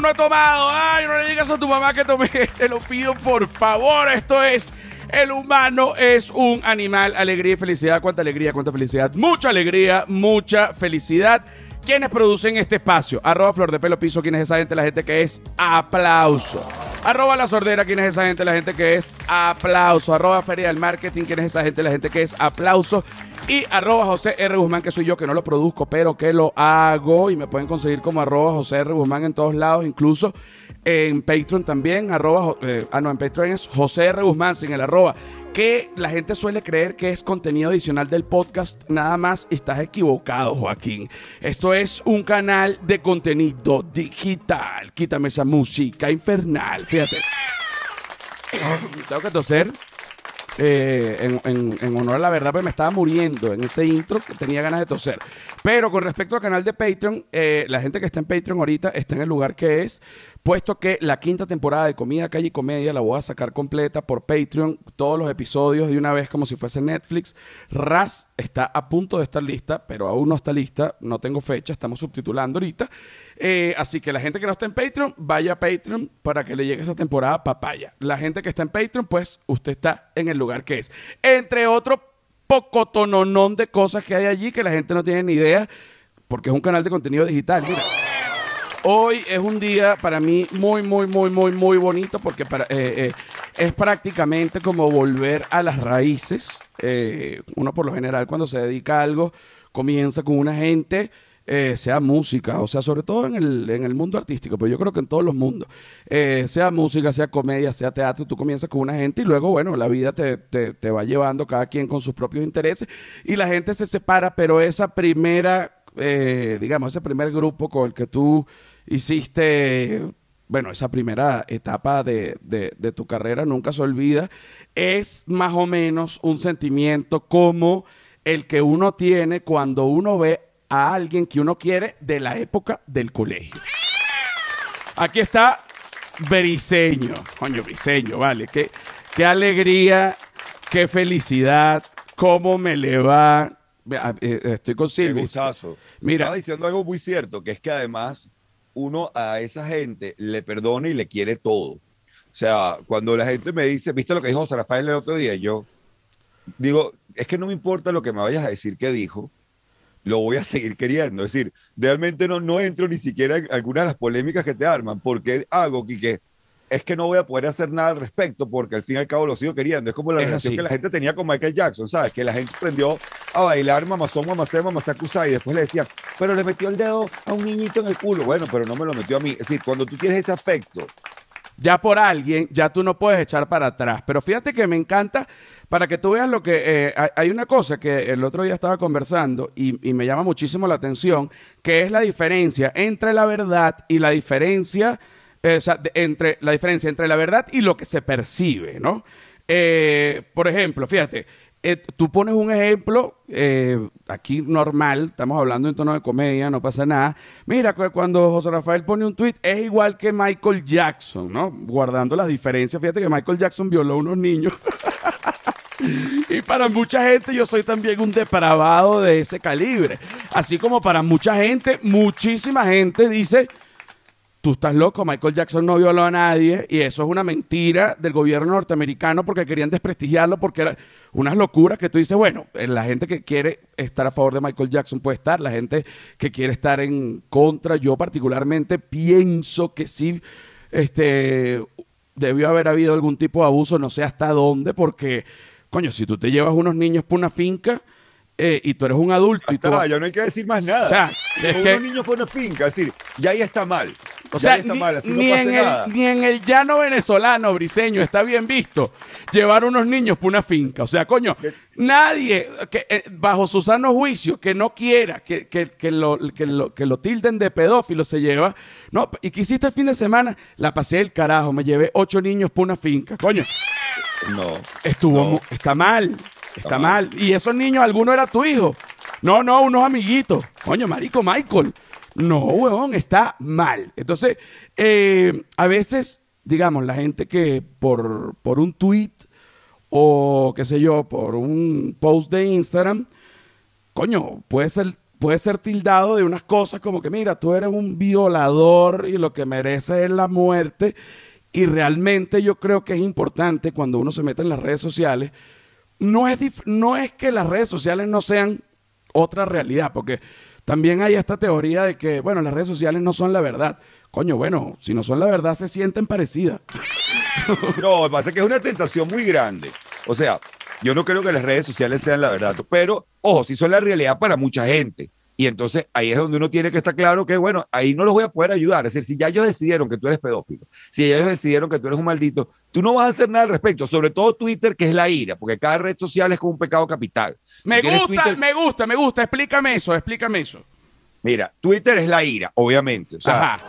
no he tomado. Ay, no le digas a tu mamá que tomé. Te lo pido por favor. Esto es. El humano es un animal. Alegría y felicidad. ¿Cuánta alegría? ¿Cuánta felicidad? Mucha alegría, mucha felicidad. ¿Quiénes producen este espacio? Arroba Flor de Pelo Piso. ¿Quién es esa gente? La gente que es aplauso. Arroba La Sordera. ¿Quién es esa gente? La gente que es aplauso. Arroba Feria del Marketing. ¿Quién es esa gente? La gente que es aplauso. Y arroba José R. Guzmán, que soy yo, que no lo produzco, pero que lo hago. Y me pueden conseguir como arroba José R. Guzmán en todos lados, incluso en Patreon también. Arroba, eh, ah, no, en Patreon es José R. Guzmán sin el arroba. Que la gente suele creer que es contenido adicional del podcast, nada más estás equivocado, Joaquín. Esto es un canal de contenido digital. Quítame esa música infernal, fíjate. Tengo que toser. Eh, en, honor a la verdad, pues me estaba muriendo en ese intro que tenía ganas de toser. Pero con respecto al canal de Patreon, eh, la gente que está en Patreon ahorita está en el lugar que es, puesto que la quinta temporada de Comida, Calle y Comedia la voy a sacar completa por Patreon, todos los episodios de una vez como si fuese Netflix. Raz está a punto de estar lista, pero aún no está lista, no tengo fecha, estamos subtitulando ahorita. Eh, así que la gente que no está en Patreon, vaya a Patreon para que le llegue esa temporada papaya. La gente que está en Patreon, pues usted está en el lugar que es. Entre otro pocotononón de cosas que hay allí que la gente no tiene ni idea, porque es un canal de contenido digital. Hoy es un día para mí muy, muy, muy, muy, muy bonito porque para, eh, eh, es prácticamente como volver a las raíces. Eh, uno por lo general cuando se dedica a algo comienza con una gente, eh, sea música, o sea, sobre todo en el, en el mundo artístico, pero yo creo que en todos los mundos, Eh, sea música, sea comedia, sea teatro, tú comienzas con una gente y luego, bueno, la vida te, te, te va llevando cada quien con sus propios intereses y la gente se separa, pero esa primera eh, digamos, ese primer grupo con el que tú hiciste, bueno, esa primera etapa de, de- de tu carrera nunca se olvida, es más o menos un sentimiento como el que uno tiene cuando uno ve a alguien que uno quiere de la época del colegio. Aquí está Briseño. Coño, Briseño, vale. Qué, qué alegría, qué felicidad, cómo me le va. Vea, eh, Estoy con gustazo. Mira. Estaba diciendo algo muy cierto, que es que además uno a esa gente le perdona y le quiere todo. O sea, cuando la gente me dice, ¿viste lo que dijo José Rafael el otro día? Yo digo, es que no me importa lo que me vayas a decir que dijo, lo voy a seguir queriendo. Es decir, realmente no, no entro ni siquiera en algunas de las polémicas que te arman, porque hago que es que no voy a poder hacer nada al respecto porque al fin y al cabo lo sigo queriendo. Es como la Es relación así. que la gente tenía con Michael Jackson, ¿sabes? Que la gente aprendió a bailar mamazón, mamacé, mamacé, y después le decían, pero le metió el dedo a un niñito en el culo. Bueno, pero no me lo metió a mí. Es decir, cuando tú tienes ese afecto, ya por alguien, ya tú no puedes echar para atrás. Pero fíjate que me encanta, para que tú veas lo que... eh, hay, una cosa que el otro día estaba conversando y, me llama muchísimo la atención, que es la diferencia entre la verdad y la diferencia, eh, o sea, entre la diferencia entre la verdad y lo que se percibe, ¿no? Eh, por ejemplo, fíjate, eh, tú pones un ejemplo eh, aquí normal, estamos hablando en tono de comedia, no pasa nada. Mira, cu- cuando José Rafael pone un tweet, es igual que Michael Jackson, ¿no? Guardando las diferencias. Fíjate que Michael Jackson violó a unos niños. y para mucha gente yo soy también un depravado de ese calibre. Así como para mucha gente, muchísima gente dice, tú estás loco, Michael Jackson no violó a nadie y eso es una mentira del gobierno norteamericano porque querían desprestigiarlo porque era unas locuras que tú dices, bueno, eh, la gente que quiere estar a favor de Michael Jackson puede estar, la gente que quiere estar en contra, yo particularmente pienso que sí, este, debió haber habido algún tipo de abuso, no sé hasta dónde, porque, coño, si tú te llevas unos niños por una finca eh, y tú eres un adulto y tú ya no hay que decir más nada. O sea, es que- unos niños por una finca, es decir, ya ahí está mal. O sea, ni, mal, no en el, ni en el llano venezolano, briseño, está bien visto llevar unos niños por una finca. O sea, coño, ¿Qué? nadie que eh, bajo su sano juicio que no quiera que, que, que lo, que, lo, que lo tilden de pedófilo se lleva. No, ¿y qué hiciste el fin de semana? La pasé del carajo, me llevé ocho niños por una finca. Coño, No. estuvo, No. está mal, está mal. mal. Y esos niños, alguno era tu hijo. No, no, unos amiguitos. Coño, marico, Michael. No, huevón, está mal. Entonces, eh, a veces, digamos, la gente que por, por un tweet o qué sé yo, por un post de Instagram, coño, puede ser puede ser tildado de unas cosas como que, mira, tú eres un violador y lo que mereces es la muerte. Y realmente yo creo que es importante cuando uno se mete en las redes sociales, no es, no es que las redes sociales no sean otra realidad, porque también hay esta teoría de que, bueno, las redes sociales no son la verdad. Coño, bueno, si no son la verdad, se sienten parecidas. No, pasa que es una tentación muy grande. O sea, yo no creo que las redes sociales sean la verdad, pero ojo, si son la realidad para mucha gente. Y entonces ahí es donde uno tiene que estar claro que, bueno, ahí no los voy a poder ayudar. Es decir, si ya ellos decidieron que tú eres pedófilo, si ellos decidieron que tú eres un maldito, tú no vas a hacer nada al respecto, sobre todo Twitter, que es la ira, porque cada red social es como un pecado capital. Me gusta, me gusta, me gusta. Explícame eso, explícame eso. Mira, Twitter es la ira, obviamente. O sea,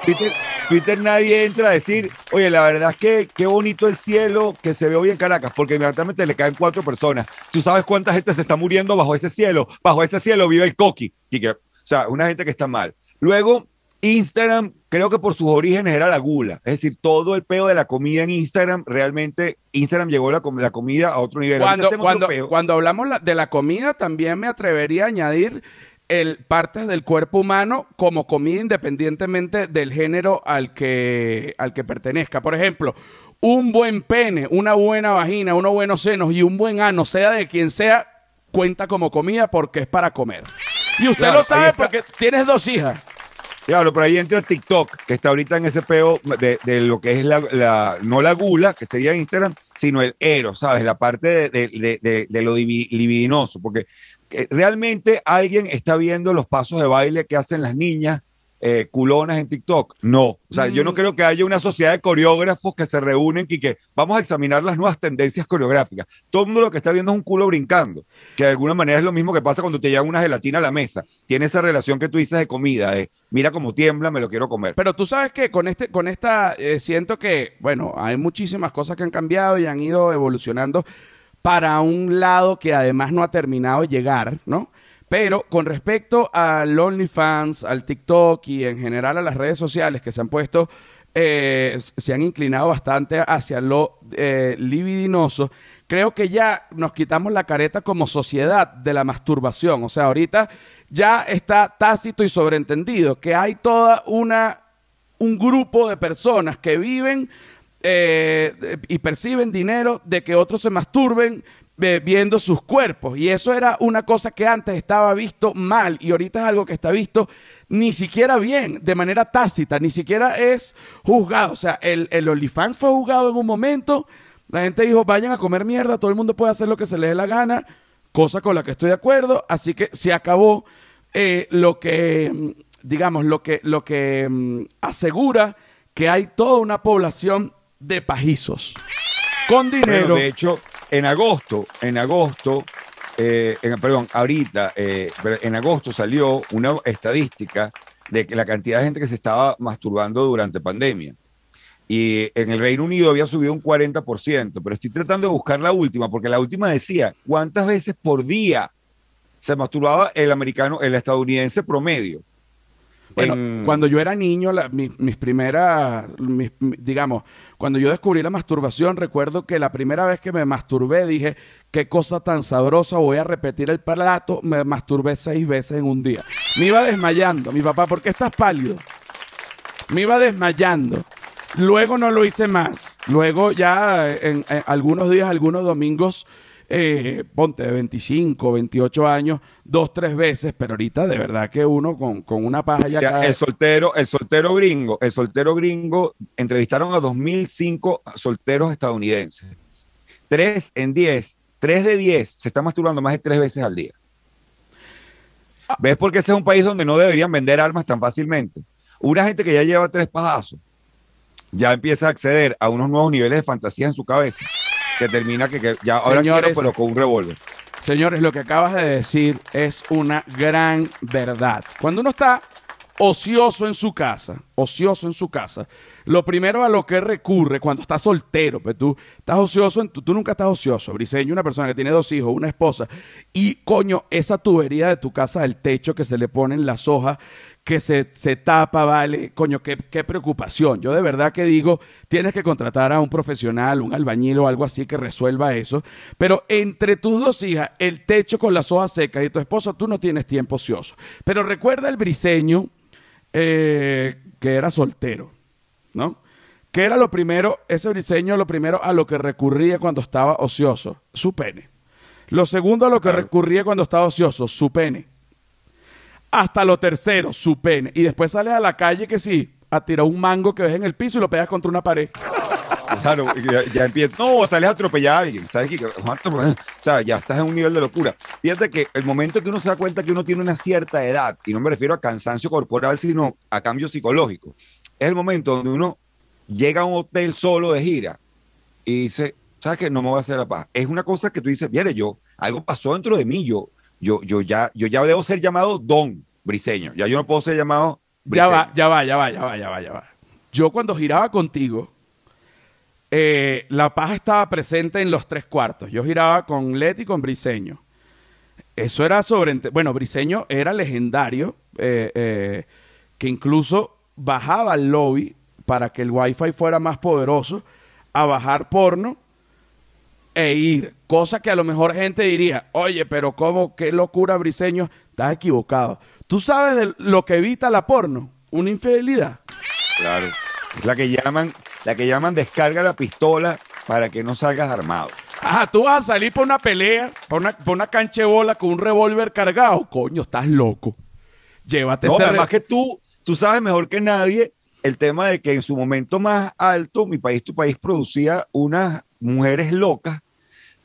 Twitter, nadie entra a decir, oye, la verdad es que qué bonito el cielo que se ve hoy en Caracas, porque inmediatamente le caen cuatro personas. ¿Tú sabes cuánta gente se está muriendo bajo ese cielo? Bajo ese cielo vive el coqui. o sea, una gente que está mal. Luego, Instagram, creo que por sus orígenes era la gula. Es decir, todo el peo de la comida en Instagram, realmente Instagram llegó la, la comida a otro nivel. Cuando, cuando, cuando hablamos de la comida, también me atrevería a añadir el, partes del cuerpo humano como comida independientemente del género al que, al que pertenezca. Por ejemplo, un buen pene, una buena vagina, unos buenos senos y un buen ano, sea de quien sea, cuenta como comida porque es para comer. Y usted lo sabe porque tienes dos hijas. Claro, pero ahí entra TikTok, que está ahorita en ese peo de, lo que es la, no la gula, que sería Instagram, sino el ero, ¿sabes? La parte de, de lo libidinoso, porque realmente alguien está viendo los pasos de baile que hacen las niñas eh, culonas en TikTok. No, o sea, yo no mm. creo que haya una sociedad de coreógrafos que se reúnen y que vamos a examinar las nuevas tendencias coreográficas. Todo el mundo lo que está viendo es un culo brincando, que de alguna manera es lo mismo que pasa cuando te llega una gelatina a la mesa. Tiene esa relación que tú dices de comida, de mira cómo tiembla, me lo quiero comer. Pero tú sabes que con este, con esta, eh, siento que, bueno, hay muchísimas cosas que han cambiado y han ido evolucionando para un lado que además no ha terminado de llegar, ¿no? Pero con respecto al OnlyFans, al TikTok y en general a las redes sociales que se han puesto, eh, se han inclinado bastante hacia lo eh, libidinoso, creo que ya nos quitamos la careta como sociedad de la masturbación. O sea, ahorita ya está tácito y sobreentendido que hay toda una un grupo de personas que viven eh, y perciben dinero de que otros se masturben eh, viendo sus cuerpos. Y eso era una cosa que antes estaba visto mal y ahorita es algo que está visto ni siquiera bien, de manera tácita, ni siquiera es juzgado. O sea, el, el OnlyFans fue juzgado en un momento, la gente dijo, vayan a comer mierda, todo el mundo puede hacer lo que se le dé la gana, cosa con la que estoy de acuerdo, así que se acabó eh, lo que, digamos, lo que, lo que mm, asegura que hay toda una población de pajizos. Con dinero. de hecho, en agosto, en agosto, eh, perdón, ahorita, eh, en agosto salió una estadística de que la cantidad de gente que se estaba masturbando durante pandemia. Y en el Reino Unido había subido un 40%, pero estoy tratando de buscar la última, porque la última decía cuántas veces por día se masturbaba el americano, el estadounidense promedio. Bueno, cuando yo era niño, mis, primeras, digamos, cuando yo descubrí la masturbación, recuerdo que la primera vez que me masturbé dije, qué cosa tan sabrosa, voy a repetir el plato, me masturbé seis veces en un día. Me iba desmayando, mi papá, ¿por qué estás pálido? Me iba desmayando. Luego no lo hice más. Luego ya en algunos días, algunos domingos, eh, ponte de 25, 28 años, dos, tres veces, pero ahorita de verdad que uno con, una paja ya, El soltero, el soltero gringo, el soltero gringo, entrevistaron a 2005 solteros estadounidenses. Tres en diez, tres de diez se están masturbando más de tres veces al día. Ah. ¿Ves por qué ese es un país donde no deberían vender armas tan fácilmente? Una gente que ya lleva tres pajazos ya empieza a acceder a unos nuevos niveles de fantasía en su cabeza que termina que, ya ahora quiero, pero con un revólver. Señores, lo que acabas de decir es una gran verdad. Cuando uno está ocioso en su casa, ocioso en su casa, lo primero a lo que recurre cuando está soltero, pues tú estás ocioso, en tú nunca estás ocioso, Briseño, una persona que tiene dos hijos, una esposa, y coño, esa tubería de tu casa, el techo que se le ponen las hojas, que se, se tapa, vale, coño, qué, qué preocupación. Yo de verdad que digo, tienes que contratar a un profesional, un albañil o algo así que resuelva eso. Pero entre tus dos hijas, el techo con las hojas secas y tu esposo, tú no tienes tiempo ocioso. Pero recuerda el briseño eh, que era soltero, ¿no? ¿Qué era lo primero, ese briseño, lo primero a lo que recurría cuando estaba ocioso? Su pene. Lo segundo a lo que recurría cuando estaba ocioso, su pene. Hasta lo tercero, su pene. Y después sales a la calle que sí, a tirar un mango que ves en el piso y lo pegas contra una pared. Claro, ya, ya empieza. No, sales a atropellar a alguien. ¿Sabes qué? O sea, ya estás en un nivel de locura. Fíjate que el momento que uno se da cuenta que uno tiene una cierta edad, y no me refiero a cansancio corporal, sino a cambio psicológico, es el momento donde uno llega a un hotel solo de gira y dice, ¿sabes qué? No me voy a hacer la paz. Es una cosa que tú dices, mire, yo, algo pasó dentro de mí, yo, yo, yo ya, yo ya debo ser llamado Don Briseño. Ya yo no puedo ser llamado. Ya Briseño. va, ya va, ya va, ya va, ya va, ya va. Yo cuando giraba contigo, eh, la paja estaba presente en los tres cuartos. Yo giraba con Leti y con Briseño. Eso era sobre... Bueno, Briseño era legendario, eh, eh, que incluso bajaba al lobby para que el wifi fuera más poderoso, a bajar porno e ir. Cosa que a lo mejor gente diría, oye, pero ¿cómo? ¿Qué locura, Briseño? Estás equivocado. ¿Tú sabes de lo que evita la porno? Una infidelidad. Claro. Es la que llaman, la que llaman descarga la pistola para que no salgas armado. Ajá, tú vas a salir por una pelea, por una, por una cancha de bola con un revólver cargado. Coño, estás loco. Llévate No, ese además que tú, tú sabes mejor que nadie el tema de que en su momento más alto, mi país, tu país, producía unas mujeres locas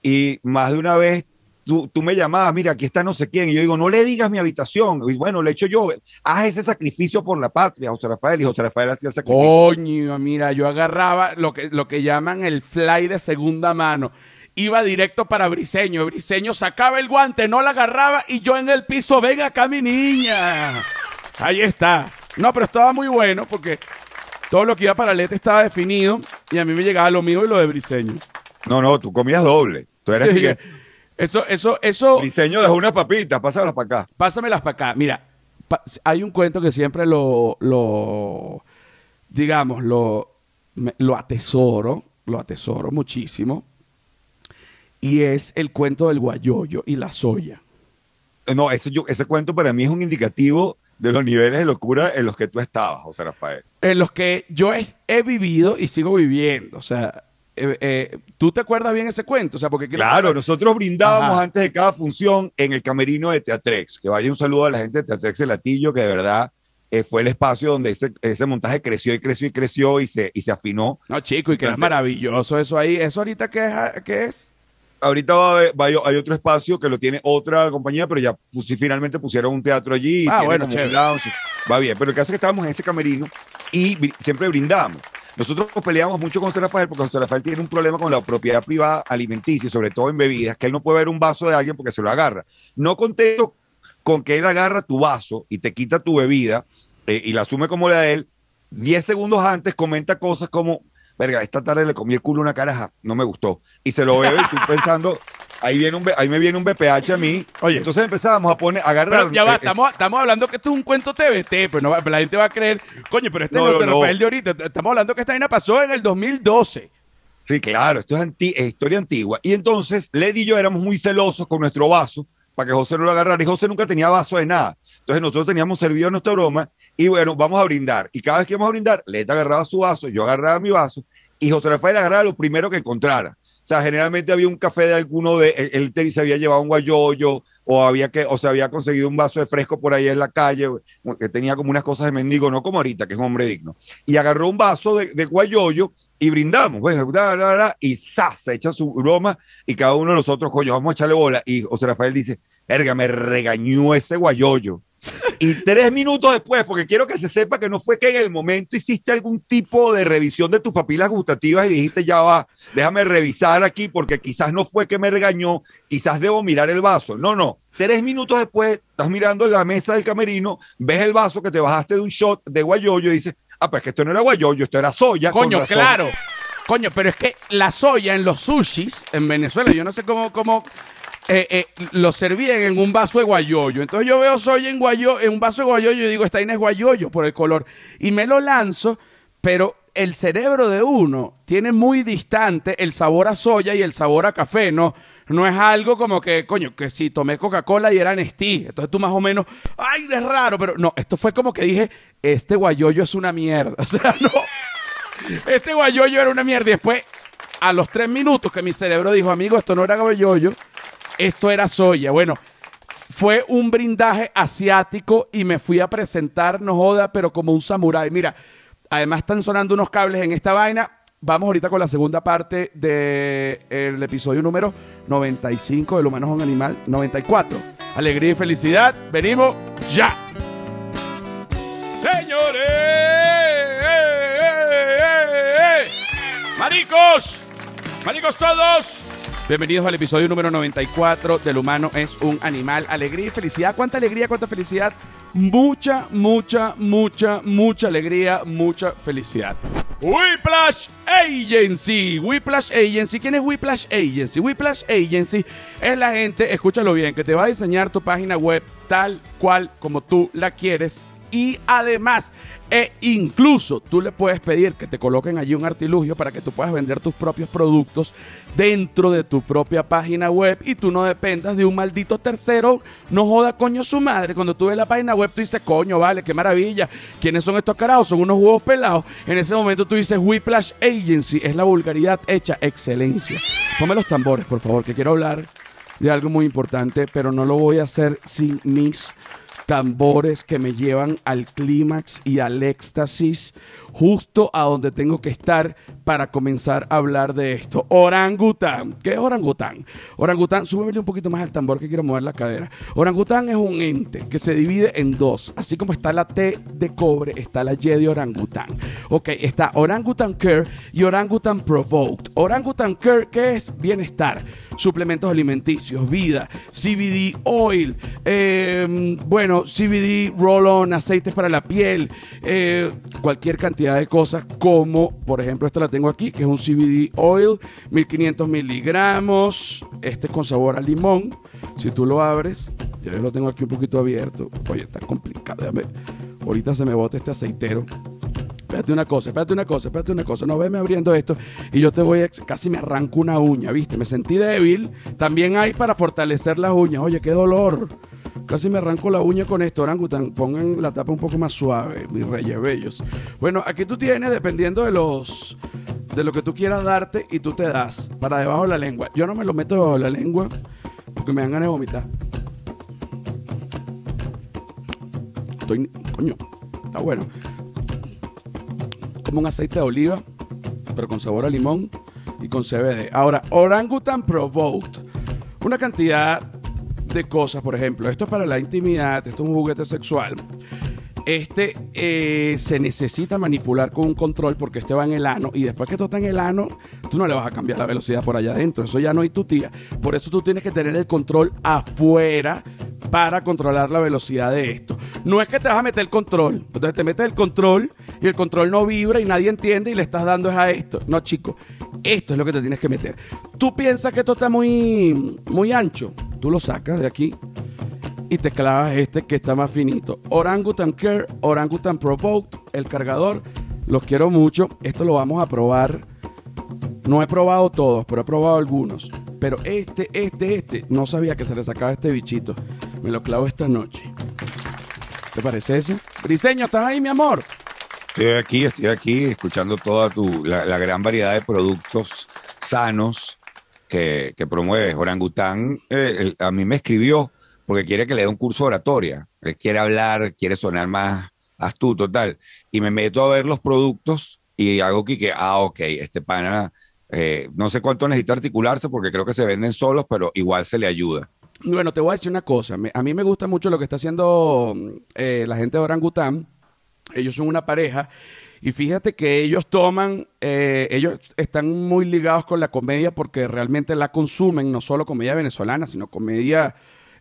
y más de una vez tú, tú me llamabas, mira, aquí está no sé quién, y yo digo, no le digas mi habitación, y bueno, le echo yo, haz ese sacrificio por la patria, José Rafael, y José Rafael hacía el sacrificio. Coño, mira, yo agarraba lo que, lo que llaman el fly de segunda mano. Iba directo para Briseño. Briseño sacaba el guante, no la agarraba y yo en el piso, ven acá mi niña. Ahí está. No, pero estaba muy bueno porque todo lo que iba para Lete estaba definido y a mí me llegaba lo mío y lo de Briseño. No, no, tú comías doble. Tú eres que Eso, eso, eso. diseño dejó una papita, pásalas para acá. Pásamelas para acá. Mira, pa- hay un cuento que siempre lo, lo digamos, lo, me- lo atesoro, lo atesoro muchísimo. Y es el cuento del guayoyo y la soya. No, ese, yo, ese cuento para mí es un indicativo de los niveles de locura en los que tú estabas, José Rafael. En los que yo he, he vivido y sigo viviendo. O sea, eh, eh, ¿tú te acuerdas bien ese cuento? O sea, porque Claro, nosotros brindábamos Ajá. antes de cada función en el camerino de Teatrex. Que vaya un saludo a la gente de Teatrex El Latillo, que de verdad eh, fue el espacio donde ese, ese montaje creció y creció y creció y se, y se afinó. No, chico, y que es Durante- maravilloso eso ahí. ¿Eso ahorita qué es? ¿Qué es? Ahorita va a haber- va hay otro espacio que lo tiene otra compañía, pero ya pus- finalmente pusieron un teatro allí. y Ah, tiene bueno, como un chévere. lounge. Va bien, pero el caso es que estábamos en ese camerino y siempre brindamos. Nosotros peleamos mucho con José Rafael porque José Rafael tiene un problema con la propiedad privada alimenticia, sobre todo en bebidas, que él no puede ver un vaso de alguien porque se lo agarra. No contento con que él agarra tu vaso y te quita tu bebida eh, y la asume como la de él, 10 segundos antes comenta cosas como, verga, esta tarde le comí el culo a una caraja, no me gustó. Y se lo bebe y estoy pensando, ahí, viene un, ahí me viene un BPH a mí. Oye. Entonces empezamos a poner, a agarrar... Pero ya va, eh, eh, estamos, estamos hablando que esto es un cuento TBT, pero no, la gente va a creer, coño, pero este No, es no, no. Rafael de ahorita. Estamos hablando que esta vaina pasó en el 2012. Sí, claro, esto es, anti- es historia antigua. Y entonces, Lady y yo éramos muy celosos con nuestro vaso para que José no lo agarrara. Y José nunca tenía vaso de nada. Entonces, nosotros teníamos servido nuestra broma y bueno, vamos a brindar. Y cada vez que íbamos a brindar, Leti agarraba su vaso, yo agarraba mi vaso y José Rafael agarraba lo primero que encontrara. O sea, generalmente había un café de alguno de él, él se había llevado un guayoyo o había que o se había conseguido un vaso de fresco por ahí en la calle que tenía como unas cosas de mendigo, no como ahorita, que es un hombre digno. Y agarró un vaso de, de guayoyo y brindamos, bueno, bla, bla, bla, y ¡zas! se echa su broma y cada uno de nosotros, coño, vamos a echarle bola. Y José Rafael dice, verga, me regañó ese guayoyo. Y tres minutos después, porque quiero que se sepa que no fue que en el momento hiciste algún tipo de revisión de tus papilas gustativas y dijiste, ya va, déjame revisar aquí, porque quizás no fue que me regañó, quizás debo mirar el vaso. No, no. Tres minutos después, estás mirando la mesa del camerino, ves el vaso que te bajaste de un shot de guayoyo y dices, ah, pues que esto no era guayoyo, esto era soya. Coño, razón". claro. Coño, pero es que la soya en los sushis en Venezuela, yo no sé cómo, cómo eh, eh, lo servían en un vaso de guayoyo. Entonces yo veo soya en, guayo, en un vaso de guayoyo y digo, esta es guayoyo por el color. Y me lo lanzo, pero el cerebro de uno tiene muy distante el sabor a soya y el sabor a café, ¿no? No es algo como que, coño, que si tomé Coca-Cola y era Nestí. Entonces tú más o menos, ay, es raro, pero no, esto fue como que dije, este guayoyo es una mierda. O sea, no, este guayoyo era una mierda. Y después, a los tres minutos que mi cerebro dijo, amigo, esto no era guayoyo, esto era soya. Bueno, fue un brindaje asiático y me fui a presentar, no joda, pero como un samurái. Mira, además están sonando unos cables en esta vaina. Vamos ahorita con la segunda parte del episodio número 95 del humano es un animal. 94. Alegría y felicidad. Venimos ya. Señores. Maricos. Maricos todos. Bienvenidos al episodio número 94 del humano es un animal. Alegría y felicidad. ¿Cuánta alegría, cuánta felicidad? Mucha, mucha, mucha, mucha alegría, mucha felicidad. Whiplash Agency. Whiplash Agency. ¿Quién es Whiplash Agency? Whiplash Agency es la gente, escúchalo bien, que te va a diseñar tu página web tal cual como tú la quieres. Y además e incluso tú le puedes pedir que te coloquen allí un artilugio para que tú puedas vender tus propios productos dentro de tu propia página web y tú no dependas de un maldito tercero. No joda coño su madre. Cuando tú ves la página web, tú dices, coño, vale, qué maravilla. ¿Quiénes son estos carajos? Son unos huevos pelados. En ese momento tú dices, Whiplash Agency. Es la vulgaridad hecha excelencia. Ponme los tambores, por favor, que quiero hablar de algo muy importante, pero no lo voy a hacer sin mis tambores que me llevan al clímax y al éxtasis, justo a donde tengo que estar para comenzar a hablar de esto. Orangután. ¿Qué es orangután? Orangután, súbeme un poquito más al tambor que quiero mover la cadera. Orangután es un ente que se divide en dos. Así como está la T de cobre, está la Y de orangután. Ok, está Orangutan Care y Orangutan Provoked. Orangutan Care, ¿qué es? Bienestar suplementos alimenticios, vida, CBD oil, eh, bueno, CBD roll-on, aceites para la piel, eh, cualquier cantidad de cosas, como por ejemplo, esta la tengo aquí, que es un CBD oil, 1500 miligramos, este con sabor a limón. Si tú lo abres, yo lo tengo aquí un poquito abierto. Oye, está complicado. Déjame. Ahorita se me bota este aceitero espérate una cosa, espérate una cosa, espérate una cosa, no veme abriendo esto y yo te voy a, casi me arranco una uña, ¿viste? Me sentí débil, también hay para fortalecer las uñas, oye, qué dolor. Casi me arranco la uña con esto, orangutan. Pongan la tapa un poco más suave, mis reyes bellos. Bueno, aquí tú tienes, dependiendo de los de lo que tú quieras darte, y tú te das para debajo de la lengua. Yo no me lo meto debajo de la lengua porque me dan ganas de vomitar. Estoy, coño, está bueno como un aceite de oliva, pero con sabor a limón y con CBD. Ahora, Orangutan Provoked. Una cantidad de cosas, por ejemplo, esto es para la intimidad, esto es un juguete sexual. Este eh, se necesita manipular con un control porque este va en el ano y después que esto está en el ano, tú no le vas a cambiar la velocidad por allá adentro. Eso ya no hay tu tía. Por eso tú tienes que tener el control afuera para controlar la velocidad de esto. No es que te vas a meter el control. Entonces te metes el control y el control no vibra y nadie entiende y le estás dando es a esto. No, chico. Esto es lo que te tienes que meter. Tú piensas que esto está muy, muy ancho. Tú lo sacas de aquí y te clavas este que está más finito. Orangutan Care, Orangutan Provoked, el cargador. Los quiero mucho. Esto lo vamos a probar. No he probado todos, pero he probado algunos. Pero este, este, este, no sabía que se le sacaba este bichito. Me lo clavo esta noche. ¿Te parece ese? Briseño, ¿estás ahí, mi amor? Estoy aquí, estoy aquí escuchando toda tu, la, gran variedad de productos sanos que, que promueves. Orangután eh, a mí me escribió porque quiere que le dé un curso de oratoria. Él quiere hablar, quiere sonar más astuto, tal. Y me meto a ver los productos y hago que, ah, ok, este pana, eh, no sé cuánto necesita articularse porque creo que se venden solos, pero igual se le ayuda. Bueno, te voy a decir una cosa. a mí me gusta mucho lo que está haciendo eh, la gente de Orangután. Ellos son una pareja. Y fíjate que ellos toman, eh, ellos están muy ligados con la comedia porque realmente la consumen, no solo comedia venezolana, sino comedia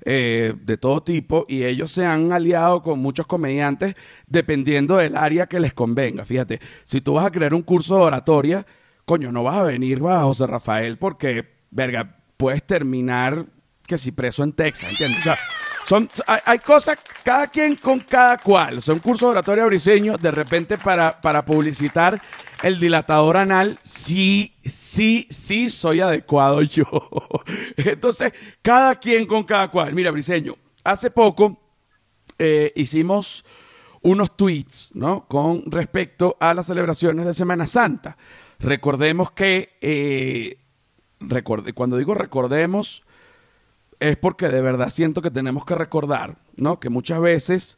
eh, de todo tipo. Y ellos se han aliado con muchos comediantes dependiendo del área que les convenga. Fíjate, si tú vas a crear un curso de oratoria, coño, no vas a venir a José Rafael porque, verga, puedes terminar que si preso en Texas, ¿entiendes? O sea, son, hay, cosas, cada quien con cada cual. O sea, un curso de oratoria briseño, de repente para, para publicitar el dilatador anal, sí, sí, sí soy adecuado yo. Entonces, cada quien con cada cual. Mira, briseño, hace poco eh, hicimos unos tweets, ¿no? Con respecto a las celebraciones de Semana Santa. Recordemos que, eh, recorde- cuando digo recordemos, es porque de verdad siento que tenemos que recordar, ¿no? Que muchas veces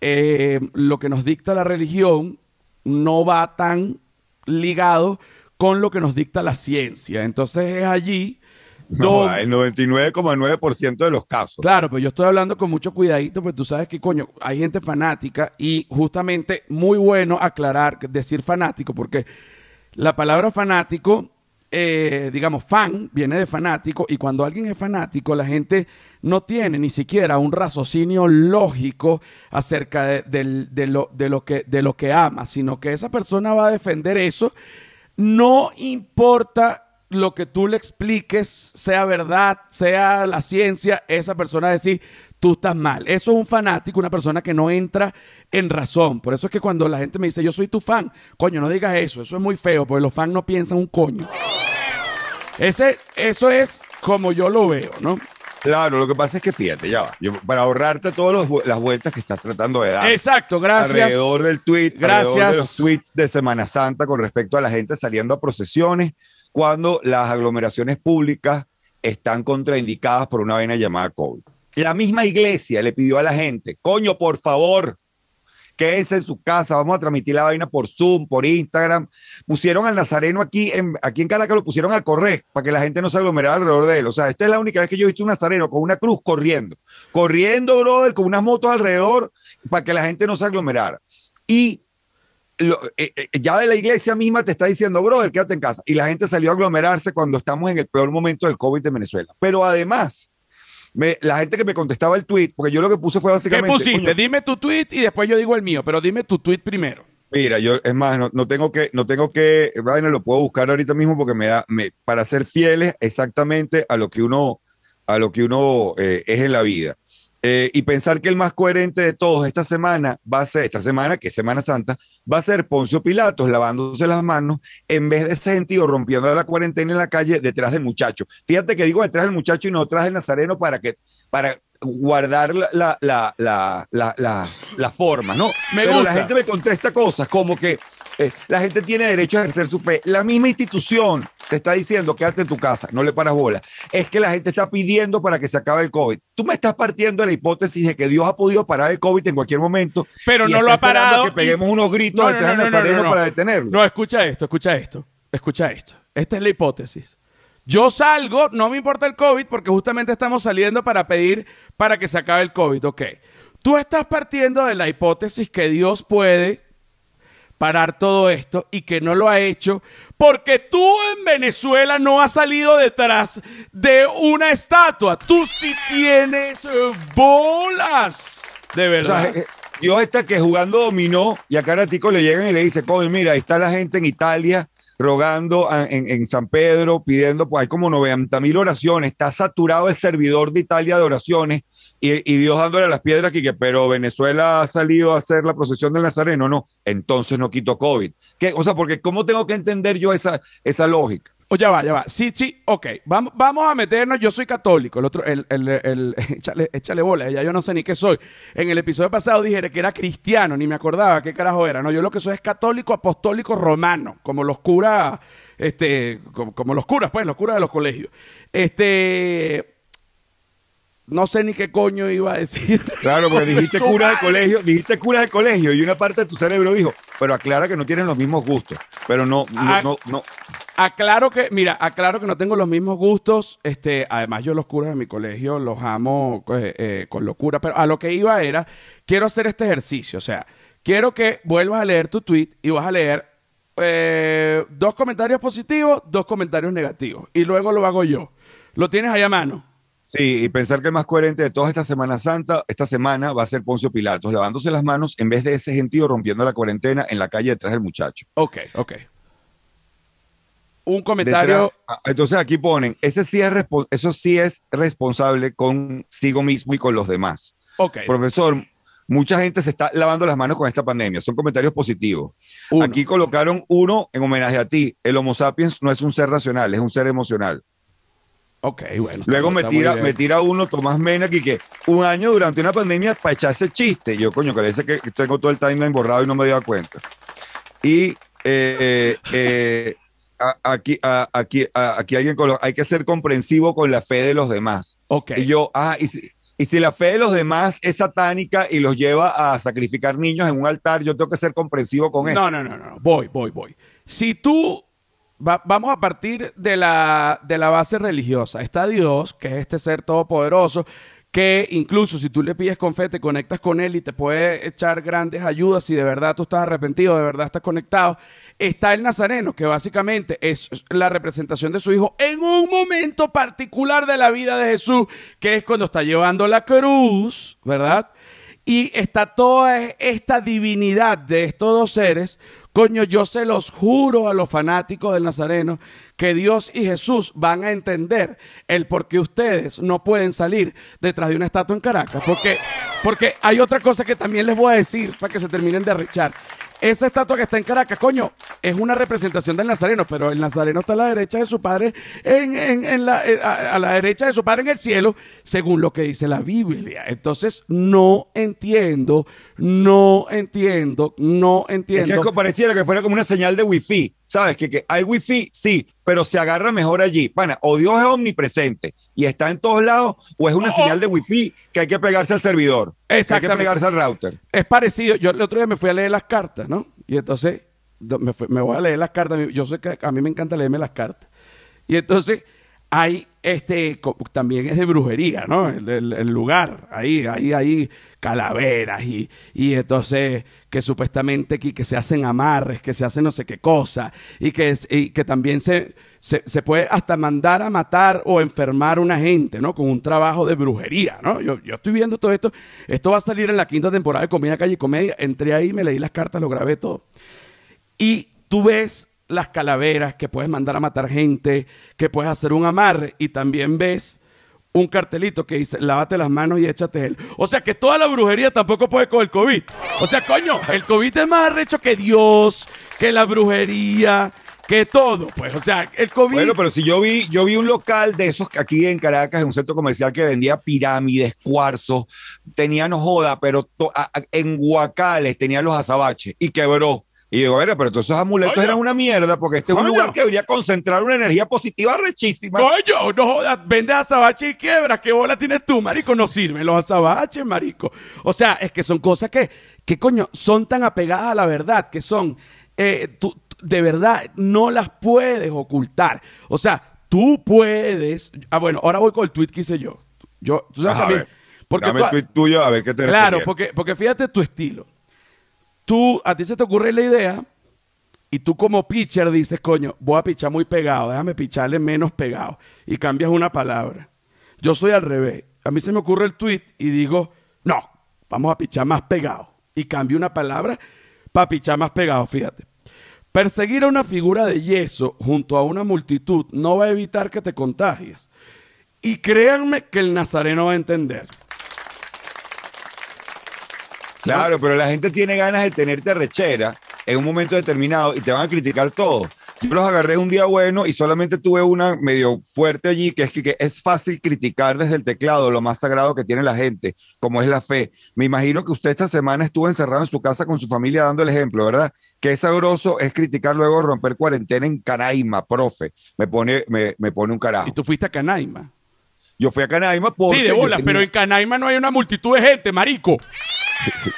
eh, lo que nos dicta la religión no va tan ligado con lo que nos dicta la ciencia. Entonces es allí No, el 99,9% de los casos. Claro, pero yo estoy hablando con mucho cuidadito, pues tú sabes que, coño, hay gente fanática y justamente muy bueno aclarar, decir fanático, porque la palabra fanático, eh, digamos, fan, viene de fanático y cuando alguien es fanático, la gente no tiene ni siquiera un raciocinio lógico acerca de, de lo, de lo que, de lo que ama, sino que esa persona va a defender eso, no importa lo que tú le expliques, sea verdad, sea la ciencia, esa persona decir, tú estás mal. Eso es un fanático, una persona que no entra en razón. Por eso es que cuando la gente me dice, yo soy tu fan, coño, no digas eso, eso es muy feo, porque los fans no piensan un coño. Ese, eso es como yo lo veo, ¿no? Claro, lo que pasa es que fíjate, ya va. Yo- para ahorrarte todas las vueltas que estás tratando de dar. Exacto, gracias. Alrededor del tweet, Gracias. alrededor de los tweets de Semana Santa con respecto a la gente saliendo a procesiones cuando las aglomeraciones públicas están contraindicadas por una vaina llamada COVID. La misma iglesia le pidió a la gente, coño, por favor, quédense en su casa, vamos a transmitir la vaina por Zoom, por Instagram. Pusieron al Nazareno aquí en, aquí en Caracas, lo pusieron a correr para que la gente no se aglomerara alrededor de él. O sea, esta es la única vez que yo he visto un Nazareno con una cruz corriendo. Corriendo, brother, con unas motos alrededor para que la gente no se aglomerara. Y eh, eh, ya de la iglesia misma te está diciendo, brother, quédate en casa. Y la gente salió a aglomerarse cuando estamos en el peor momento del COVID de Venezuela. Pero además, me- la gente que me contestaba el tweet, porque yo lo que puse fue ¿Qué básicamente... pusiste? coño, Dime tu tweet y después yo digo el mío, pero dime tu tweet primero. Mira, yo, es más, no, no tengo que, no tengo que, Brian, lo puedo buscar ahorita mismo porque me da, me, para ser fieles exactamente a lo que uno, a lo que uno eh, es en la vida. Eh, y pensar que el más coherente de todos esta semana va a ser, esta semana, que es Semana Santa, va a ser Poncio Pilatos lavándose las manos en vez de ese sentido rompiendo la cuarentena en la calle detrás del muchacho. Fíjate que digo detrás del muchacho y no detrás del nazareno para que, para guardar la, la, la, la, la, la- la forma, ¿no? Me Pero gusta. la gente me contesta cosas como que eh, la gente tiene derecho a ejercer su fe. La misma institución te está diciendo quédate en tu casa, no le paras bola. Es que la gente está pidiendo para que se acabe el COVID. Tú me estás partiendo de la hipótesis de que Dios ha podido parar el COVID en cualquier momento. Pero no lo ha parado Que peguemos unos gritos No, no, no, no. para detenerlo. No, escucha esto, escucha esto, escucha esto. Esta es la hipótesis. Yo salgo, no me importa el COVID, porque justamente estamos saliendo para pedir para que se acabe el COVID, ok. Tú estás partiendo de la hipótesis que Dios puede parar todo esto y que no lo ha hecho porque tú en Venezuela no has salido detrás de una estatua. Tú sí tienes bolas. De O verdad. sea, eh, Dios está que jugando dominó y a Caratico le llegan y le dice, coño, mira, ahí está la gente en Italia rogando a- en, en San Pedro, pidiendo, pues hay como 90 mil oraciones, está saturado el servidor de Italia de oraciones y, Dios dándole las piedras aquí, que pero Venezuela ha salido a hacer la procesión del Nazareno, no, entonces no quito COVID. ¿Qué? O sea, porque ¿cómo tengo que entender yo esa, esa lógica? O ya va, ya va. Sí, sí, ok. Vamos, vamos a meternos. Yo soy católico. El otro, el, el, el- échale, échale bola, ya yo no sé ni qué soy. En el episodio pasado dije que era cristiano, ni me acordaba qué carajo era. No, yo lo que soy es católico apostólico romano, como los curas, este, como los curas, pues, los curas de los colegios. Este. No sé ni qué coño iba a decir. Claro, porque dijiste cura de colegio, dijiste cura de colegio y una parte de tu cerebro dijo, pero aclara que no tienen los mismos gustos, pero no, no, Ah. no, no. Aclaro que, mira, aclaro que no tengo los mismos gustos. Este, además, yo los curas de mi colegio los amo eh, eh, con locura. Pero a lo que iba era, quiero hacer este ejercicio. O sea, quiero que vuelvas a leer tu tweet y vas a leer eh, dos comentarios positivos, dos comentarios negativos. Y luego lo hago yo. ¿Lo tienes ahí a mano? Sí, y pensar que el más coherente de toda esta Semana Santa, esta semana va a ser Poncio Pilatos, lavándose las manos en vez de ese gentío rompiendo la cuarentena en la calle detrás del muchacho. Ok, ok. un comentario. Ah, entonces aquí ponen, ese sí es eso sí es responsable consigo mismo y con los demás. Ok. Profesor, mucha gente se está lavando las manos con esta pandemia. Son comentarios positivos. Aquí colocaron uno en homenaje a ti. El Homo sapiens no es un ser racional, es un ser emocional. Ok, bueno. Luego me tira, me tira uno, Tomás Mena, que, que un año durante una pandemia para echar ese chiste. Yo, coño, que parece que tengo todo el timeline borrado y no me dio cuenta. Y eh, eh, aquí, aquí, aquí alguien hay que ser comprensivo con la fe de los demás. Ok. Y yo, ah, y si, y si la fe de los demás es satánica y los lleva a sacrificar niños en un altar, yo tengo que ser comprensivo con eso. No, no, no, no. Voy, voy, voy. Si tú vamos a partir de la, de la base religiosa. Está Dios, que es este ser todopoderoso, que incluso si tú le pides con fe, te conectas con Él y te puede echar grandes ayudas si de verdad tú estás arrepentido, de verdad estás conectado. Está el Nazareno, que básicamente es la representación de su hijo en un momento particular de la vida de Jesús, que es cuando está llevando la cruz, ¿verdad? Y está toda esta divinidad de estos dos seres Coño, yo se los juro a los fanáticos del Nazareno que Dios y Jesús van a entender el por qué ustedes no pueden salir detrás de una estatua en Caracas. Porque, porque hay otra cosa que también les voy a decir para que se terminen de arrechar. Esa estatua que está en Caracas, coño, es una representación del Nazareno, pero el Nazareno está a la derecha de su padre, eh, a, la derecha de su padre en el cielo, según lo que dice la Biblia. Entonces, no entiendo, no entiendo, no entiendo. Es que pareciera que fuera como una señal de wifi. ¿Sabes? Que, que hay wifi, sí, pero se agarra mejor allí. Pana, o Dios es omnipresente y está en todos lados, o es una señal de wifi que hay que pegarse al servidor. Exactamente. hay que pegarse al router. Es parecido. Yo el otro día me fui a leer las cartas, ¿no? Y entonces me, me voy a leer las cartas. Yo sé que a mí me encanta leerme las cartas. Y entonces hay este también es de brujería, ¿no? El, lugar, ahí, ahí, ahí, calaveras y, y entonces que supuestamente que, se hacen amarres, que se hacen no sé qué cosa, y que, y que también se, se, se, puede hasta mandar a matar o enfermar a una gente, ¿no? Con un trabajo de brujería, ¿no? Yo, yo estoy viendo todo esto, esto va a salir en la quinta temporada de Comida Calle y Comedia, entré ahí, me leí las cartas, lo grabé todo. Y tú ves las calaveras, que puedes mandar a matar gente, que puedes hacer un amarre y también ves un cartelito que dice lávate las manos y échate él. O sea que toda la brujería tampoco puede con el COVID. O sea, coño, el COVID es más arrecho que Dios, que la brujería, que todo, pues, o sea, el COVID. Bueno, pero si yo vi, yo vi un local de esos aquí en Caracas, en un centro comercial que vendía pirámides, cuarzos, tenía no joda, pero en guacales tenía los azabaches y quebró. Y digo, pero todos esos amuletos eran una mierda porque este es un lugar que debería concentrar una energía positiva rechísima. Coño, no jodas, vende azabache y quiebra. ¿Qué bola tienes tú, marico? No sirven los azabaches, marico. O sea, es que son cosas que, que coño, son tan apegadas a la verdad, que son, eh, tú, de verdad, no las puedes ocultar. O sea, tú puedes. Ah, bueno, ahora voy con el tweet que hice yo. Yo, tú sabes también. Porque Dame el tweet tuyo a ver qué te Claro, porque, porque fíjate tu estilo tú, a ti se te ocurre la idea y tú como pitcher dices, coño, voy a pichar muy pegado, déjame picharle menos pegado y cambias una palabra. Yo soy al revés. A mí se me ocurre el tweet y digo, no, vamos a pichar más pegado. Y cambio una palabra para pichar más pegado, fíjate. Perseguir a una figura de yeso junto a una multitud no va a evitar que te contagies. Y créanme que el nazareno va a entender. Claro, pero la gente tiene ganas de tenerte rechera en un momento determinado y te van a criticar todo. Yo los agarré un día bueno y solamente tuve una medio fuerte allí, que es que, es fácil criticar desde el teclado lo más sagrado que tiene la gente, como es la fe. Me imagino que usted esta semana estuvo encerrado en su casa con su familia dando el ejemplo, ¿verdad? Qué sabroso es criticar luego romper cuarentena en Canaima, profe. Me pone, me, pone un carajo. ¿Y tú fuiste a Canaima? Yo fui a Canaima porque... Sí, de bolas, pero en Canaima no hay una multitud de gente, marico.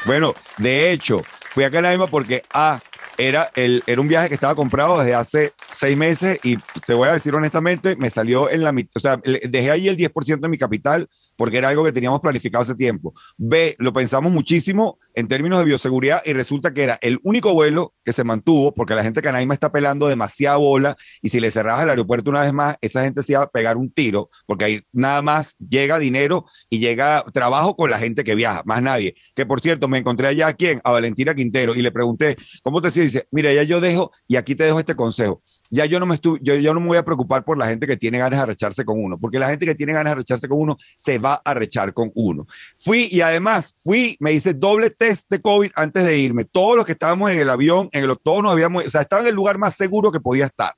Bueno, de hecho, fui a Canaima porque, ah, era, el, era un viaje que estaba comprado desde hace seis meses y te voy a decir honestamente, me salió en la mitad, o sea, dejé ahí el 10% de mi capital porque era algo que teníamos planificado hace tiempo. B, lo pensamos muchísimo en términos de bioseguridad y resulta que era el único vuelo que se mantuvo porque la gente de Canaima está pelando demasiada bola y si le cerrabas el aeropuerto una vez más, esa gente se iba a pegar un tiro porque ahí nada más llega dinero y llega trabajo con la gente que viaja, más nadie. Que por cierto, me encontré allá a quién, a Valentina Quintero y le pregunté, ¿cómo te sientes? Dice, mira, ya yo dejo y aquí te dejo este consejo ya yo no me yo, yo no me voy a preocupar por la gente que tiene ganas de arrecharse con uno, porque la gente que tiene ganas de arrecharse con uno se va a arrechar con uno. Fui y además fui, me hice doble test de COVID antes de irme. Todos los que estábamos en el avión, en el todos nos habíamos, o sea, estaba en el lugar más seguro que podía estar,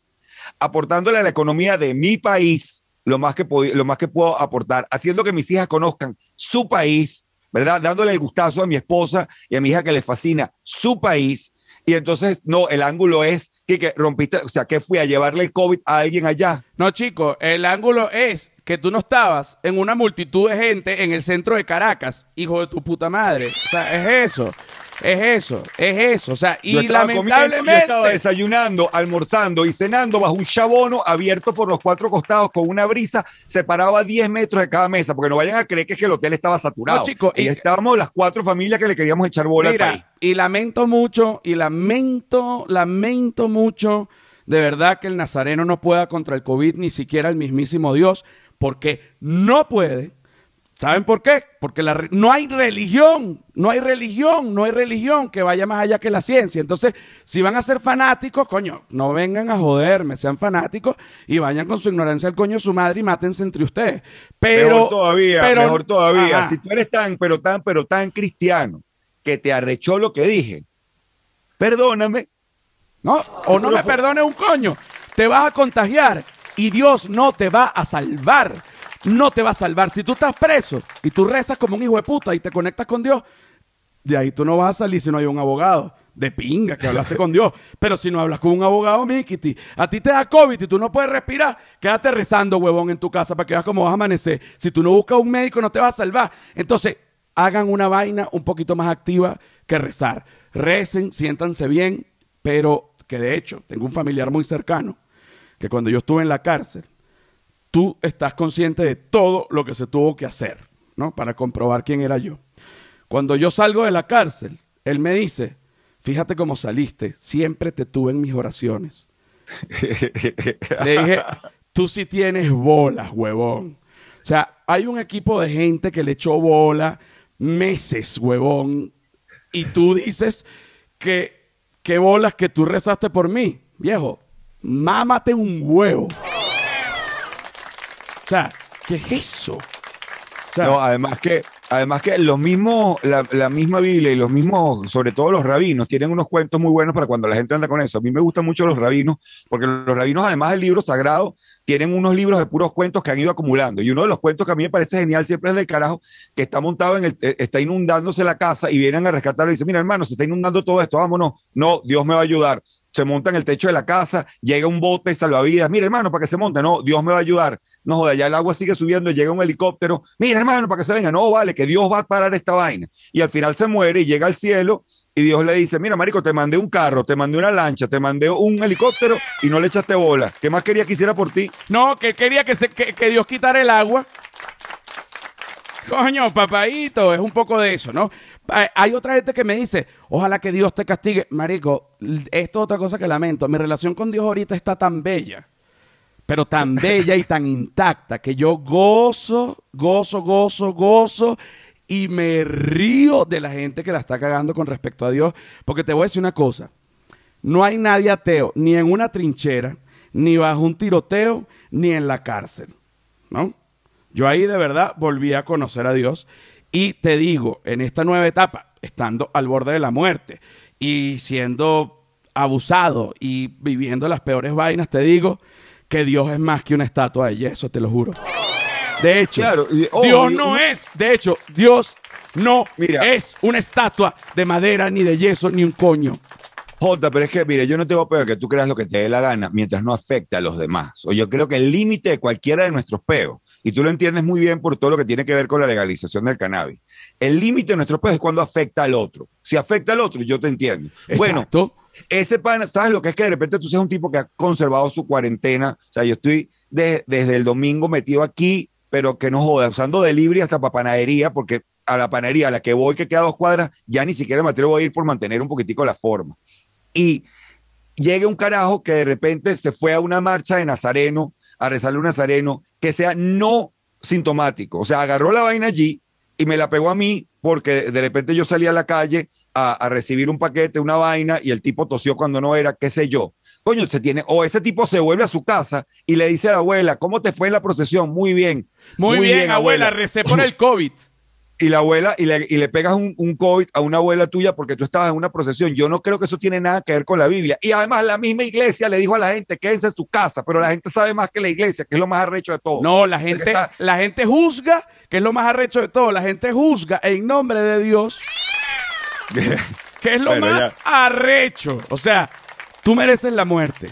aportándole a la economía de mi país lo más que, lo más que puedo aportar, haciendo que mis hijas conozcan su país, ¿verdad? Dándole el gustazo a mi esposa y a mi hija que les fascina su país y entonces, no, el ángulo es que, que, rompiste, o sea, que fui a llevarle el COVID a alguien allá. No, chico, el ángulo es que tú no estabas en una multitud de gente en el centro de Caracas, hijo de tu puta madre. O sea, es eso. Es eso, es eso. O sea, y lamentablemente. yo estaba desayunando, almorzando y cenando bajo un chabono abierto por los cuatro costados con una brisa separado a 10 metros de cada mesa, porque no vayan a creer que, es que el hotel estaba saturado. No, y, estábamos las cuatro familias que le queríamos echar bola al país. Y lamento mucho, y lamento, lamento mucho, de verdad que el nazareno no pueda contra el COVID, ni siquiera el mismísimo Dios, porque no puede ¿Saben por qué? Porque la, no hay religión, no hay religión, no hay religión que vaya más allá que la ciencia. Entonces, si van a ser fanáticos, coño, no vengan a joderme, sean fanáticos y vayan con su ignorancia al coño de su madre y mátense entre ustedes. Pero, mejor todavía, mejor todavía. Si tú eres tan, pero tan, pero tan cristiano que te arrechó lo que dije, perdóname. No, o no me perdone un coño. Te vas a contagiar y Dios no te va a salvar no te va a salvar. Si tú estás preso y tú rezas como un hijo de puta y te conectas con Dios, de ahí tú no vas a salir si no hay un abogado. De pinga que hablaste con Dios. Pero si no hablas con un abogado, Mikiti, a ti te da COVID y tú no puedes respirar, quédate rezando, huevón, en tu casa para que veas cómo vas a amanecer. Si tú no buscas un médico, no te va a salvar. Entonces, hagan una vaina un poquito más activa que rezar. Recen, siéntanse bien, pero que de hecho, tengo un familiar muy cercano que cuando yo estuve en la cárcel, tú estás consciente de todo lo que se tuvo que hacer, ¿no? Para comprobar quién era yo. Cuando yo salgo de la cárcel, él me dice, fíjate cómo saliste, siempre te tuve en mis oraciones. Le dije, tú sí tienes bolas, huevón. O sea, hay un equipo de gente que le echó bola meses, huevón, y tú dices que, qué bolas que tú rezaste por mí. Viejo, mámate un huevo. O sea, ¿qué es eso? no, además que, además que los mismos, la, la, misma Biblia y los mismos, sobre todo los rabinos, tienen unos cuentos muy buenos para cuando la gente anda con eso. A mí me gustan mucho los rabinos, porque los rabinos, además del libro sagrado, tienen unos libros de puros cuentos que han ido acumulando. Y uno de los cuentos que a mí me parece genial siempre es del carajo, que está montado en el, eh, está inundándose la casa y vienen a rescatarlo y dicen, mira hermano, se está inundando todo esto, vámonos. No, Dios me va a ayudar se monta en el techo de la casa, llega un bote salvavidas, mira hermano, para que se monte, no, Dios me va a ayudar, no joda, ya el agua sigue subiendo, llega un helicóptero, mira hermano, para que se venga, no, vale, que Dios va a parar esta vaina. Y al final se muere y llega al cielo y Dios le dice, mira marico, te mandé un carro, te mandé una lancha, te mandé un helicóptero y no le echaste bola. ¿Qué más quería que hiciera por ti? No, que quería que, se, que Dios quitara el agua. Coño, papadito, es un poco de eso, ¿no? Hay otra gente que me dice, ojalá que Dios te castigue. Marico, esto es otra cosa que lamento. Mi relación con Dios ahorita está tan bella, pero tan bella y tan intacta, que yo gozo, gozo, gozo, gozo y me río de la gente que la está cagando con respecto a Dios. Porque te voy a decir una cosa, no hay nadie ateo, ni en una trinchera, ni bajo un tiroteo, ni en la cárcel, ¿no? Yo ahí de verdad volví a conocer a Dios y te digo, en esta nueva etapa, estando al borde de la muerte y siendo abusado y viviendo las peores vainas, te digo que Dios es más que una estatua de yeso, te lo juro. De hecho, oh, Dios no es, de hecho, Dios no es una estatua de madera, ni de yeso, ni un coño. Jota, pero es que, mire, yo no tengo peor que tú creas lo que te dé la gana mientras no afecte a los demás. O yo creo que el límite de cualquiera de nuestros peos y tú lo entiendes muy bien por todo lo que tiene que ver con la legalización del cannabis. El límite de nuestro país es cuando afecta al otro. Si afecta al otro, yo te entiendo. Bueno, ese pan, ¿sabes lo que es que de repente tú seas un tipo que ha conservado su cuarentena? O sea, yo estoy desde el domingo metido aquí, pero que no joda, usando delivery hasta para panadería, porque a la panadería a la que voy, que queda dos cuadras, ya ni siquiera me atrevo a ir por mantener un poquitico la forma. Y llega un carajo que de repente se fue a una marcha de Nazareno a rezarle un nazareno que sea no sintomático. O sea, agarró la vaina allí y me la pegó a mí porque de repente yo salí a la calle a, recibir un paquete, una vaina, y el tipo tosió cuando no era, qué sé yo. coño, se tiene, o ese tipo se vuelve a su casa y le dice a la abuela, ¿cómo te fue en la procesión? Muy bien. Muy, bien, abuela, recé por el COVID. Y la abuela, y le, y le pegas un, un COVID a una abuela tuya porque tú estabas en una procesión. Yo no creo que eso tiene nada que ver con la Biblia. Y además la misma iglesia le dijo a la gente, quédense en su casa, pero la gente sabe más que la iglesia, que es lo más arrecho de todo. No, la O sea, que gente, está- la gente juzga, que es lo más arrecho de todo, la gente juzga en nombre de Dios, que es lo Bueno, más arrecho. O sea, tú mereces la muerte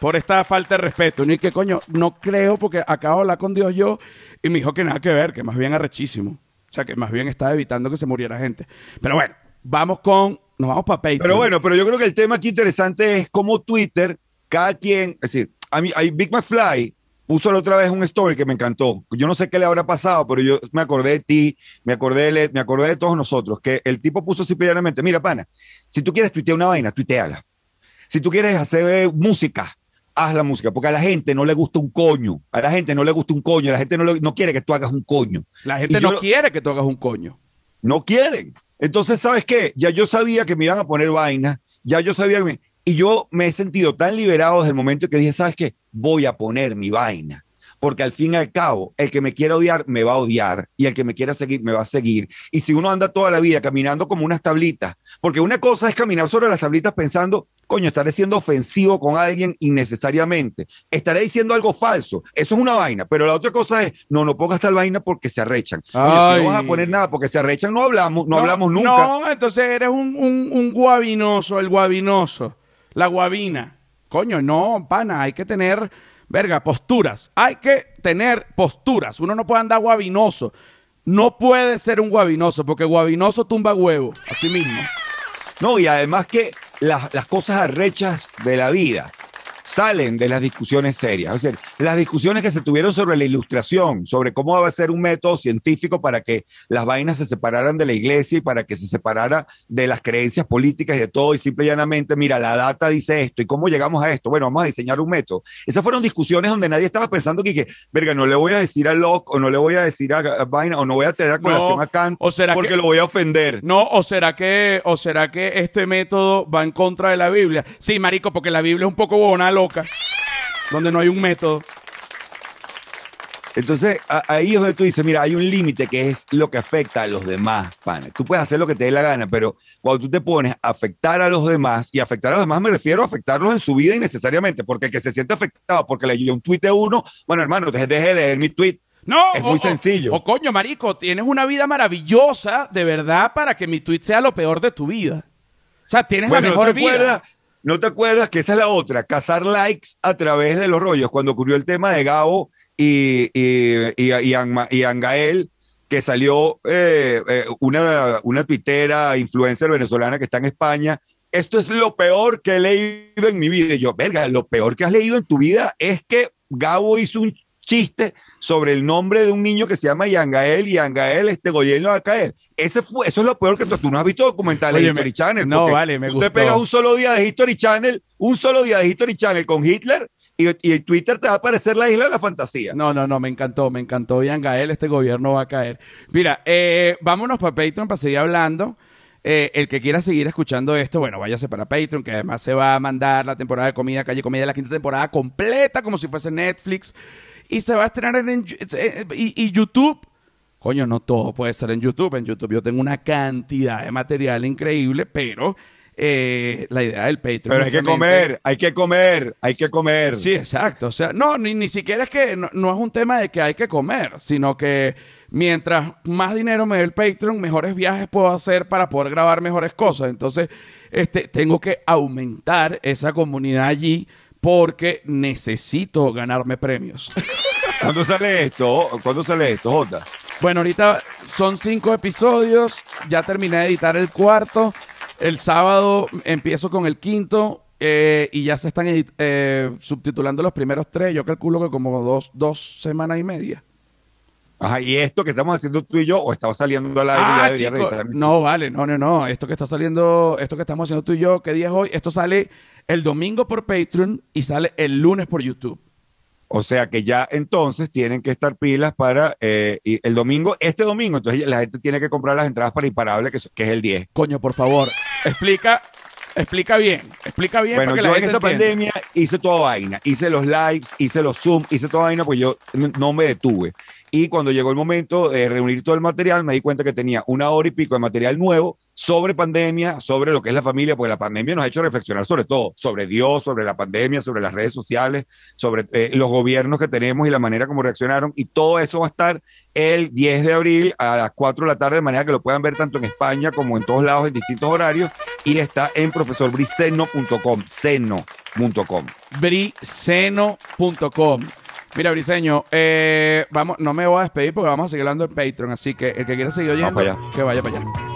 por esta falta de respeto. Ni que coño, no creo porque acabo de hablar con Dios yo y me dijo que nada que ver, que más bien arrechísimo. Sea, que más bien estaba evitando que se muriera gente. Pero bueno, vamos con, nos vamos para Patreon. Pero bueno, pero yo creo que el tema aquí interesante es cómo Twitter, cada quien, es decir, a mí, hay Big McFly puso la otra vez un story que me encantó. Yo no sé qué le habrá pasado, pero yo me acordé de ti, me acordé de, me acordé de todos nosotros, que el tipo puso simplemente, mira, pana, si tú quieres tuitear una vaina, tuiteala. Si tú quieres hacer música, haz la música, porque a la gente no le gusta un coño, a la gente no le gusta un coño, a la gente no, le- no quiere que tú hagas un coño. La gente yo- no quiere que tú hagas un coño. no quieren. Entonces, ¿sabes qué? Ya yo sabía que me iban a poner vaina, ya yo sabía que me... Y yo me he sentido tan liberado desde el momento que dije, ¿sabes qué? Voy a poner mi vaina. Porque al fin y al cabo, el que me quiera odiar, me va a odiar. Y el que me quiera seguir, me va a seguir. Y si uno anda toda la vida caminando como unas tablitas, porque una cosa es caminar sobre las tablitas pensando, coño, estaré siendo ofensivo con alguien innecesariamente. Estaré diciendo algo falso. Eso es una vaina. Pero la otra cosa es, no, no pongas tal vaina porque se arrechan. Coño, si no vas a poner nada porque se arrechan, no hablamos, no, hablamos nunca. No, entonces eres un, un, un guabinoso, el guabinoso. La guabina. Coño, no, pana, hay que tener, verga, posturas. Hay que tener posturas. Uno no puede andar guabinoso. No puede ser un guabinoso, porque guabinoso tumba huevo, así mismo. No, y además que las, las cosas arrechas de la vida salen de las discusiones serias. O sea, las discusiones que se tuvieron sobre la ilustración, sobre cómo va a ser un método científico para que las vainas se separaran de la iglesia y para que se separara de las creencias políticas y de todo, y simple y llanamente, mira, la data dice esto, ¿y cómo llegamos a esto? Bueno, vamos a diseñar un método. Esas fueron discusiones donde nadie estaba pensando que, que verga, no le voy a decir a Locke, o no le voy a decir a, Vaina, o no voy a tener a colación No, a Kant, o será porque que- lo voy a ofender. No, o será que, o será que este método va en contra de la Biblia. Sí, marico, porque la Biblia es un poco bona loca, donde no hay un método. Entonces, ahí es donde tú dices, mira, hay un límite que es lo que afecta a los demás, pana. Tú puedes hacer lo que te dé la gana, pero cuando tú te pones a afectar a los demás, y afectar a los demás me refiero a afectarlos en su vida innecesariamente, porque el que se siente afectado porque leyó un tuit de uno, bueno, hermano, deje de leer mi tweet. No, Es o- muy sencillo. O, coño, marico, tienes una vida maravillosa, de verdad, para que mi tweet sea lo peor de tu vida. O sea, tienes Bueno, la ¿no mejor te, vida. ¿No te acuerdas que esa es la otra? Cazar likes a través de los rollos. Cuando ocurrió el tema de Gabo y, y, y Angael, que salió eh, eh, una, una tuitera, influencer venezolana que está en España. Esto es lo peor que he leído en mi vida. Y yo, verga, lo peor que has leído en tu vida es que Gabo hizo un chiste sobre el nombre de un niño que se llama Yangael Yangael este gobierno va a caer. Ese fue, eso es lo peor que tú, tú no has visto documentales de me- History Channel. no, vale, me gustó. pegas un solo día de History Channel, un solo día de History Channel con Hitler y, y en Twitter te va a aparecer la isla de la fantasía. No, no, no, me encantó, me encantó Ian Gael, este gobierno va a caer. Mira, eh, vámonos para Patreon para seguir hablando. Eh, el que quiera seguir escuchando esto, bueno, váyase para Patreon, que además se va a mandar la temporada de comida, calle comida, la quinta temporada completa, como si fuese Netflix. Y se va a estrenar en, en- eh, y, y YouTube. Coño, no todo puede ser en YouTube. En YouTube yo tengo una cantidad de material increíble, pero eh, la idea del Patreon. Pero hay que comer, hay que comer, hay que comer. Sí, exacto. O sea, no, ni, ni siquiera es que no, no es un tema de que hay que comer, sino que mientras más dinero me dé el Patreon, mejores viajes puedo hacer para poder grabar mejores cosas. Entonces, este, tengo que aumentar esa comunidad allí porque necesito ganarme premios. ¿Cuándo sale esto? ¿Cuándo sale esto, Jota? Bueno, ahorita son cinco episodios. Ya terminé de editar el cuarto. El sábado empiezo con el quinto. eh, y ya se están eh, subtitulando los primeros tres. Yo calculo que como dos, dos semanas y media. Ajá, y esto que estamos haciendo tú y yo, o estaba saliendo al aire, Ah. No, vale, no, no, no. Esto que está saliendo, esto que estamos haciendo tú y yo, ¿qué día es hoy? Esto sale el domingo por Patreon y sale el lunes por YouTube. O sea que ya entonces tienen que estar pilas para eh, y el domingo, este domingo, entonces la gente tiene que comprar las entradas para Imparable, que, es- que es el 10. Coño, por favor, explica Explica bien, explica bien Bueno, para que yo la en esta pandemia hice toda vaina. Hice los lives, hice los Zoom, hice toda vaina, pues yo no me detuve. Y cuando llegó el momento de reunir todo el material, me di cuenta que tenía una hora y pico de material nuevo sobre pandemia, sobre lo que es la familia, porque la pandemia nos ha hecho reflexionar sobre todo, sobre Dios, sobre la pandemia, sobre las redes sociales, sobre eh, los gobiernos que tenemos y la manera como reaccionaron. Y todo eso va a estar el 10 de abril a las 4 de la tarde, de manera que lo puedan ver tanto en España como en todos lados en distintos horarios. Y está en profesorbriceno.com, seno.com. briceno.com. Mira, Briseño, eh, vamos, no me voy a despedir porque vamos a seguir hablando en Patreon, así que el que quiera seguir oyendo, que vaya para allá.